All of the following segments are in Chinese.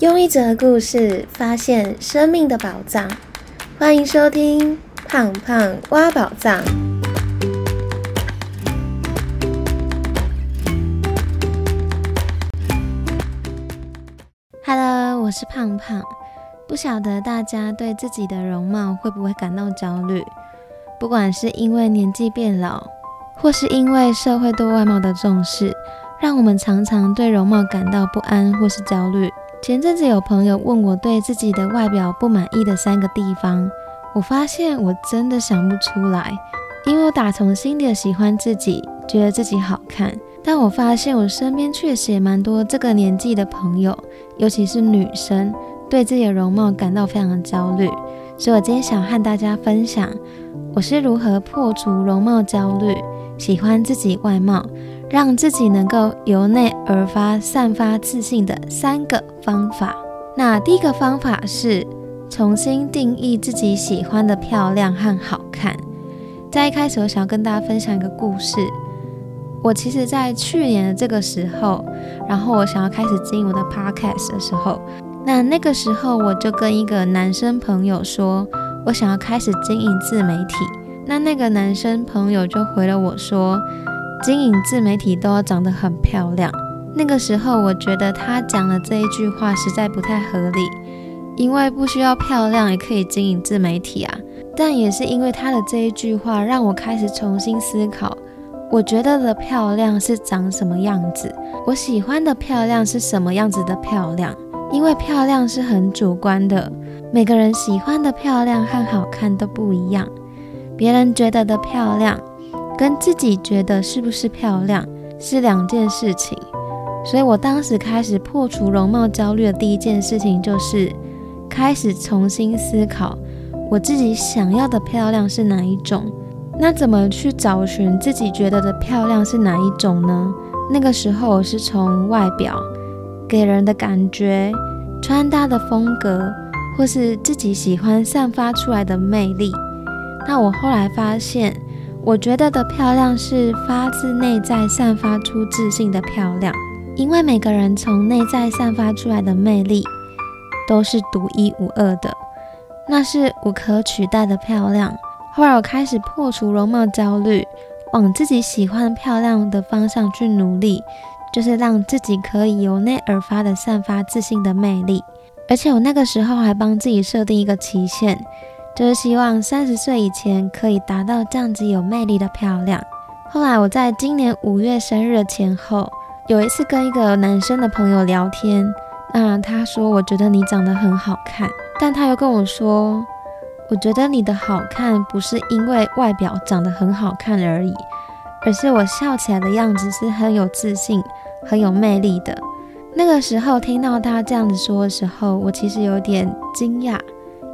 用一则故事发现生命的宝藏，欢迎收听《胖胖挖宝藏》。Hello，我是胖胖。不晓得大家对自己的容貌会不会感到焦虑？不管是因为年纪变老，或是因为社会对外貌的重视，让我们常常对容貌感到不安或是焦虑。前阵子有朋友问我对自己的外表不满意的三个地方，我发现我真的想不出来，因为我打从心底喜欢自己，觉得自己好看。但我发现我身边确实也蛮多这个年纪的朋友，尤其是女生，对自己的容貌感到非常的焦虑。所以我今天想和大家分享，我是如何破除容貌焦虑，喜欢自己外貌。让自己能够由内而发、散发自信的三个方法。那第一个方法是重新定义自己喜欢的漂亮和好看。在一开始，我想要跟大家分享一个故事。我其实，在去年的这个时候，然后我想要开始经营我的 podcast 的时候，那那个时候我就跟一个男生朋友说，我想要开始经营自媒体。那那个男生朋友就回了我说。经营自媒体都要长得很漂亮。那个时候，我觉得他讲的这一句话实在不太合理，因为不需要漂亮也可以经营自媒体啊。但也是因为他的这一句话，让我开始重新思考，我觉得的漂亮是长什么样子，我喜欢的漂亮是什么样子的漂亮。因为漂亮是很主观的，每个人喜欢的漂亮和好看都不一样，别人觉得的漂亮。跟自己觉得是不是漂亮是两件事情，所以我当时开始破除容貌焦虑的第一件事情就是开始重新思考我自己想要的漂亮是哪一种。那怎么去找寻自己觉得的漂亮是哪一种呢？那个时候我是从外表给人的感觉、穿搭的风格，或是自己喜欢散发出来的魅力。那我后来发现。我觉得的漂亮是发自内在散发出自信的漂亮，因为每个人从内在散发出来的魅力都是独一无二的，那是无可取代的漂亮。后来我开始破除容貌焦虑，往自己喜欢漂亮的方向去努力，就是让自己可以由内而发的散发自信的魅力。而且我那个时候还帮自己设定一个期限。就是希望三十岁以前可以达到这样子有魅力的漂亮。后来我在今年五月生日前后，有一次跟一个男生的朋友聊天，那他说我觉得你长得很好看，但他又跟我说，我觉得你的好看不是因为外表长得很好看而已，而是我笑起来的样子是很有自信、很有魅力的。那个时候听到他这样子说的时候，我其实有点惊讶。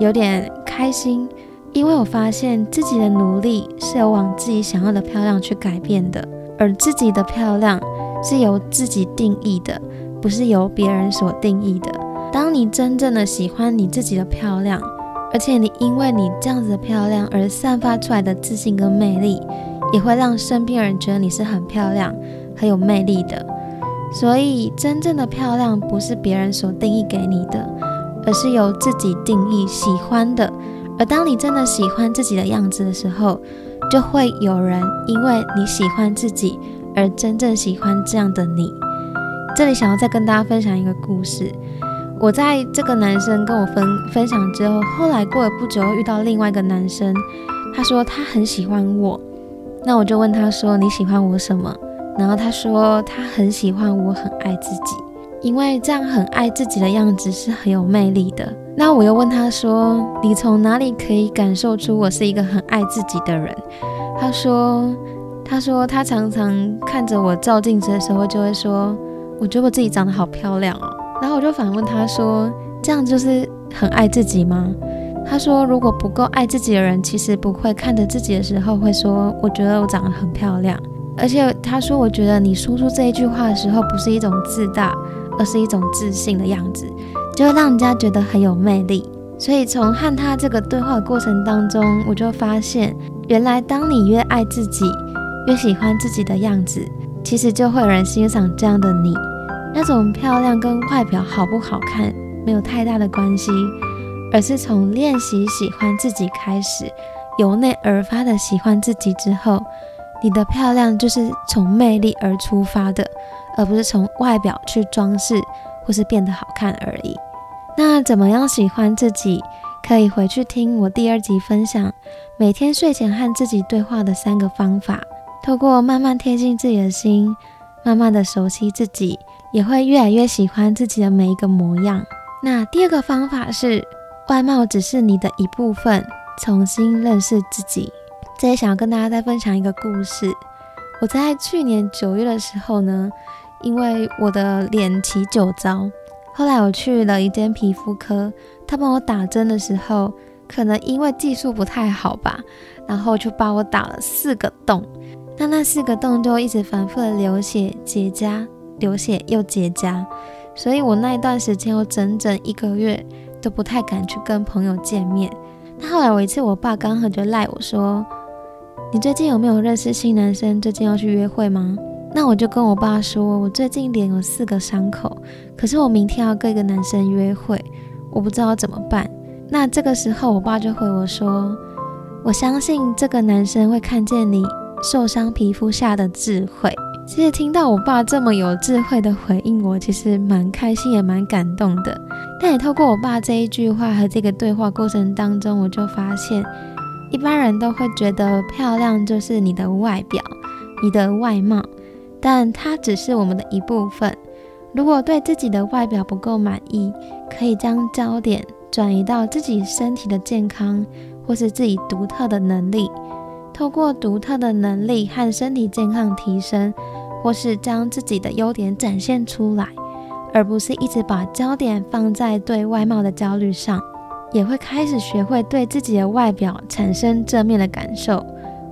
有点开心，因为我发现自己的努力是有往自己想要的漂亮去改变的，而自己的漂亮是由自己定义的，不是由别人所定义的。当你真正的喜欢你自己的漂亮，而且你因为你这样子的漂亮而散发出来的自信跟魅力，也会让身边人觉得你是很漂亮、很有魅力的。所以，真正的漂亮不是别人所定义给你的。而是由自己定义喜欢的，而当你真的喜欢自己的样子的时候，就会有人因为你喜欢自己而真正喜欢这样的你。这里想要再跟大家分享一个故事，我在这个男生跟我分分享之后，后来过了不久遇到另外一个男生，他说他很喜欢我，那我就问他说你喜欢我什么？然后他说他很喜欢我，很爱自己。因为这样很爱自己的样子是很有魅力的。那我又问他说：“你从哪里可以感受出我是一个很爱自己的人？”他说：“他说他常常看着我照镜子的时候，就会说，我觉得我自己长得好漂亮哦。”然后我就反问他说：“这样就是很爱自己吗？”他说：“如果不够爱自己的人，其实不会看着自己的时候会说，我觉得我长得很漂亮。而且他说，我觉得你说出这一句话的时候，不是一种自大。”而是一种自信的样子，就会让人家觉得很有魅力。所以从和他这个对话的过程当中，我就发现，原来当你越爱自己，越喜欢自己的样子，其实就会有人欣赏这样的你。那种漂亮跟外表好不好看，没有太大的关系，而是从练习喜欢自己开始，由内而发的喜欢自己之后，你的漂亮就是从魅力而出发的，而不是从外表去装饰或是变得好看而已。那怎么样喜欢自己？可以回去听我第二集分享，每天睡前和自己对话的三个方法。透过慢慢贴近自己的心，慢慢的熟悉自己，也会越来越喜欢自己的每一个模样。那第二个方法是，外貌只是你的一部分，重新认识自己。这也想要跟大家再分享一个故事。我在去年九月的时候呢，因为我的脸起酒糟。后来我去了一间皮肤科，他帮我打针的时候，可能因为技术不太好吧，然后就把我打了四个洞。那那四个洞就一直反复的流血结痂，流血又结痂，所以我那一段时间我整整一个月都不太敢去跟朋友见面。那后来有一次，我爸刚好就赖我说：“你最近有没有认识新男生？最近要去约会吗？”那我就跟我爸说，我最近脸有四个伤口，可是我明天要跟一个男生约会，我不知道怎么办。那这个时候，我爸就回我说，我相信这个男生会看见你受伤皮肤下的智慧。其实听到我爸这么有智慧的回应，我其实蛮开心也蛮感动的。但也透过我爸这一句话和这个对话过程当中，我就发现，一般人都会觉得漂亮就是你的外表，你的外貌。但它只是我们的一部分。如果对自己的外表不够满意，可以将焦点转移到自己身体的健康，或是自己独特的能力。透过独特的能力和身体健康提升，或是将自己的优点展现出来，而不是一直把焦点放在对外貌的焦虑上，也会开始学会对自己的外表产生正面的感受。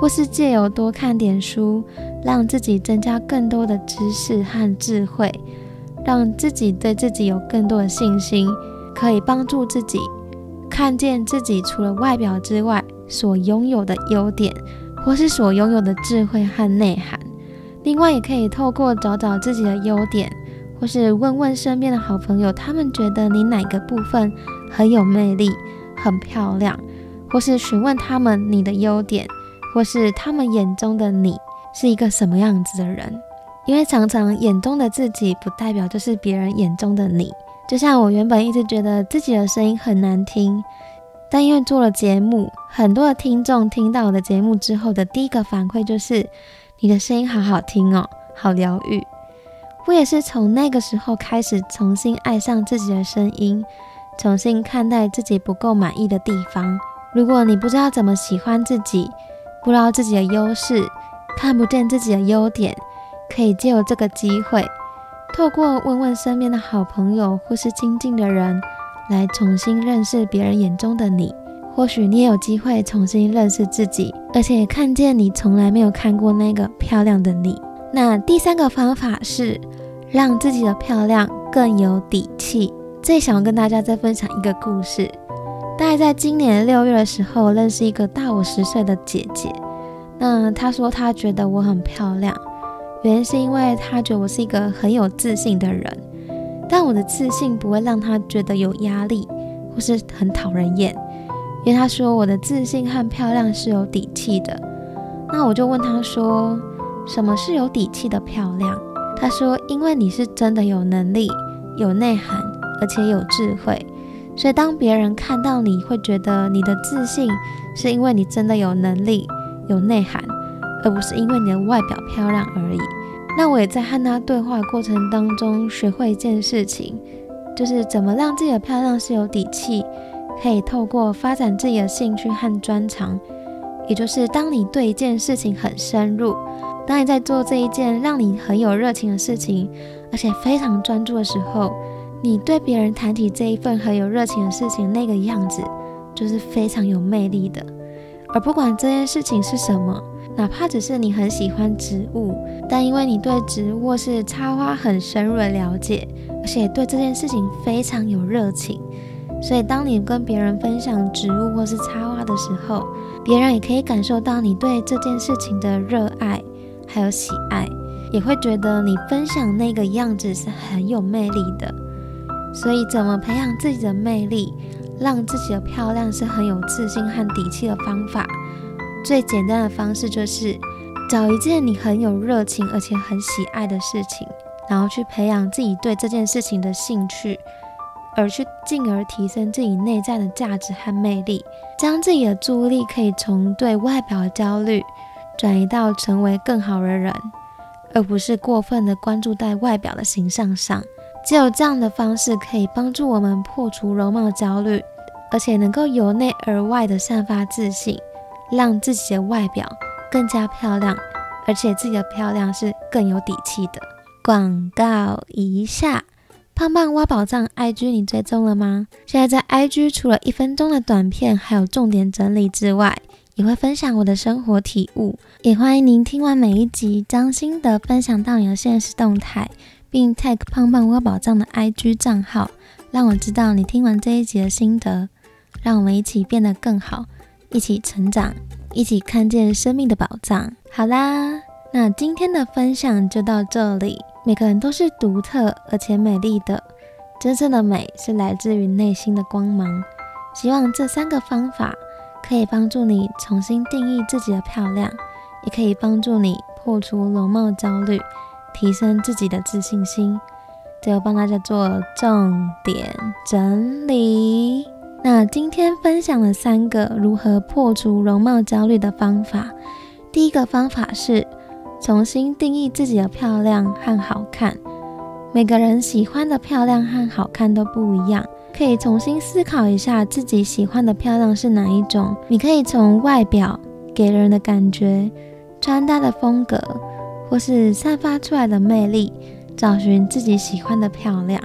或是借由多看点书，让自己增加更多的知识和智慧，让自己对自己有更多的信心，可以帮助自己看见自己除了外表之外所拥有的优点，或是所拥有的智慧和内涵。另外，也可以透过找找自己的优点，或是问问身边的好朋友，他们觉得你哪个部分很有魅力、很漂亮，或是询问他们你的优点。或是他们眼中的你是一个什么样子的人？因为常常眼中的自己不代表就是别人眼中的你。就像我原本一直觉得自己的声音很难听，但因为做了节目，很多的听众听到我的节目之后的第一个反馈就是你的声音好好听哦，好疗愈。我也是从那个时候开始重新爱上自己的声音，重新看待自己不够满意的地方。如果你不知道怎么喜欢自己，不知道自己的优势，看不见自己的优点，可以借由这个机会，透过问问身边的好朋友或是亲近的人，来重新认识别人眼中的你。或许你也有机会重新认识自己，而且看见你从来没有看过那个漂亮的你。那第三个方法是让自己的漂亮更有底气。最想要跟大家再分享一个故事。大概在今年六月的时候，认识一个大我十岁的姐姐。那她说她觉得我很漂亮，原因是因为她觉得我是一个很有自信的人。但我的自信不会让她觉得有压力或是很讨人厌，因为她说我的自信和漂亮是有底气的。那我就问她说，什么是有底气的漂亮？她说，因为你是真的有能力、有内涵，而且有智慧。所以，当别人看到你会觉得你的自信是因为你真的有能力、有内涵，而不是因为你的外表漂亮而已。那我也在和他对话过程当中学会一件事情，就是怎么让自己的漂亮是有底气，可以透过发展自己的兴趣和专长。也就是当你对一件事情很深入，当你在做这一件让你很有热情的事情，而且非常专注的时候。你对别人谈起这一份很有热情的事情，那个样子就是非常有魅力的。而不管这件事情是什么，哪怕只是你很喜欢植物，但因为你对植物或是插花很深入的了解，而且对这件事情非常有热情，所以当你跟别人分享植物或是插花的时候，别人也可以感受到你对这件事情的热爱还有喜爱，也会觉得你分享那个样子是很有魅力的。所以，怎么培养自己的魅力，让自己的漂亮是很有自信和底气的方法？最简单的方式就是找一件你很有热情而且很喜爱的事情，然后去培养自己对这件事情的兴趣，而去进而提升自己内在的价值和魅力，将自己的注意力可以从对外表的焦虑转移到成为更好的人，而不是过分的关注在外表的形象上。只有这样的方式可以帮助我们破除容貌焦虑，而且能够由内而外的散发自信，让自己的外表更加漂亮，而且自己的漂亮是更有底气的。广告一下，胖胖挖宝藏 IG 你追踪了吗？现在在 IG 除了一分钟的短片，还有重点整理之外，也会分享我的生活体悟，也欢迎您听完每一集将心得分享到你的现实动态。并 tag 胖胖挖宝藏的 IG 账号，让我知道你听完这一集的心得，让我们一起变得更好，一起成长，一起看见生命的宝藏。好啦，那今天的分享就到这里。每个人都是独特而且美丽的，真正的美是来自于内心的光芒。希望这三个方法可以帮助你重新定义自己的漂亮，也可以帮助你破除容貌焦虑。提升自己的自信心，最后帮大家做重点整理。那今天分享了三个如何破除容貌焦虑的方法。第一个方法是重新定义自己的漂亮和好看。每个人喜欢的漂亮和好看都不一样，可以重新思考一下自己喜欢的漂亮是哪一种。你可以从外表给人的感觉、穿搭的风格。或是散发出来的魅力，找寻自己喜欢的漂亮。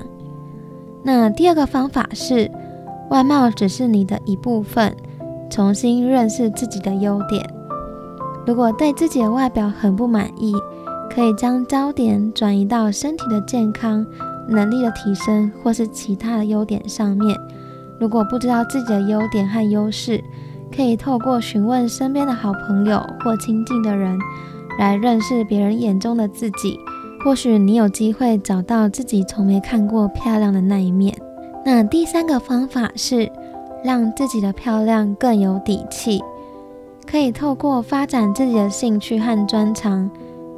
那第二个方法是，外貌只是你的一部分，重新认识自己的优点。如果对自己的外表很不满意，可以将焦点转移到身体的健康、能力的提升，或是其他的优点上面。如果不知道自己的优点和优势，可以透过询问身边的好朋友或亲近的人。来认识别人眼中的自己，或许你有机会找到自己从没看过漂亮的那一面。那第三个方法是让自己的漂亮更有底气，可以透过发展自己的兴趣和专长，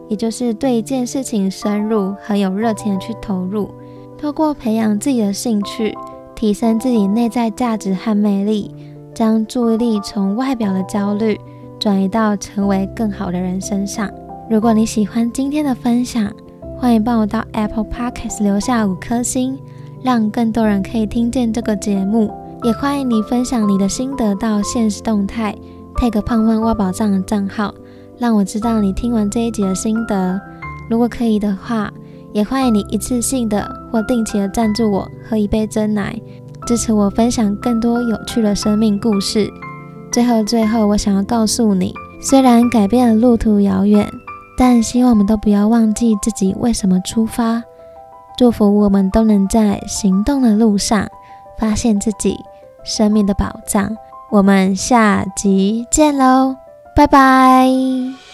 也就是对一件事情深入、很有热情的去投入，透过培养自己的兴趣，提升自己内在价值和魅力，将注意力从外表的焦虑。转移到成为更好的人身上。如果你喜欢今天的分享，欢迎帮我到 Apple Podcast 留下五颗星，让更多人可以听见这个节目。也欢迎你分享你的心得到现实动态，take 胖胖挖宝藏的账号，让我知道你听完这一集的心得。如果可以的话，也欢迎你一次性的或定期的赞助我喝一杯真奶，支持我分享更多有趣的生命故事。最后，最后，我想要告诉你，虽然改变的路途遥远，但希望我们都不要忘记自己为什么出发。祝福我们都能在行动的路上发现自己生命的宝藏。我们下集见喽，拜拜。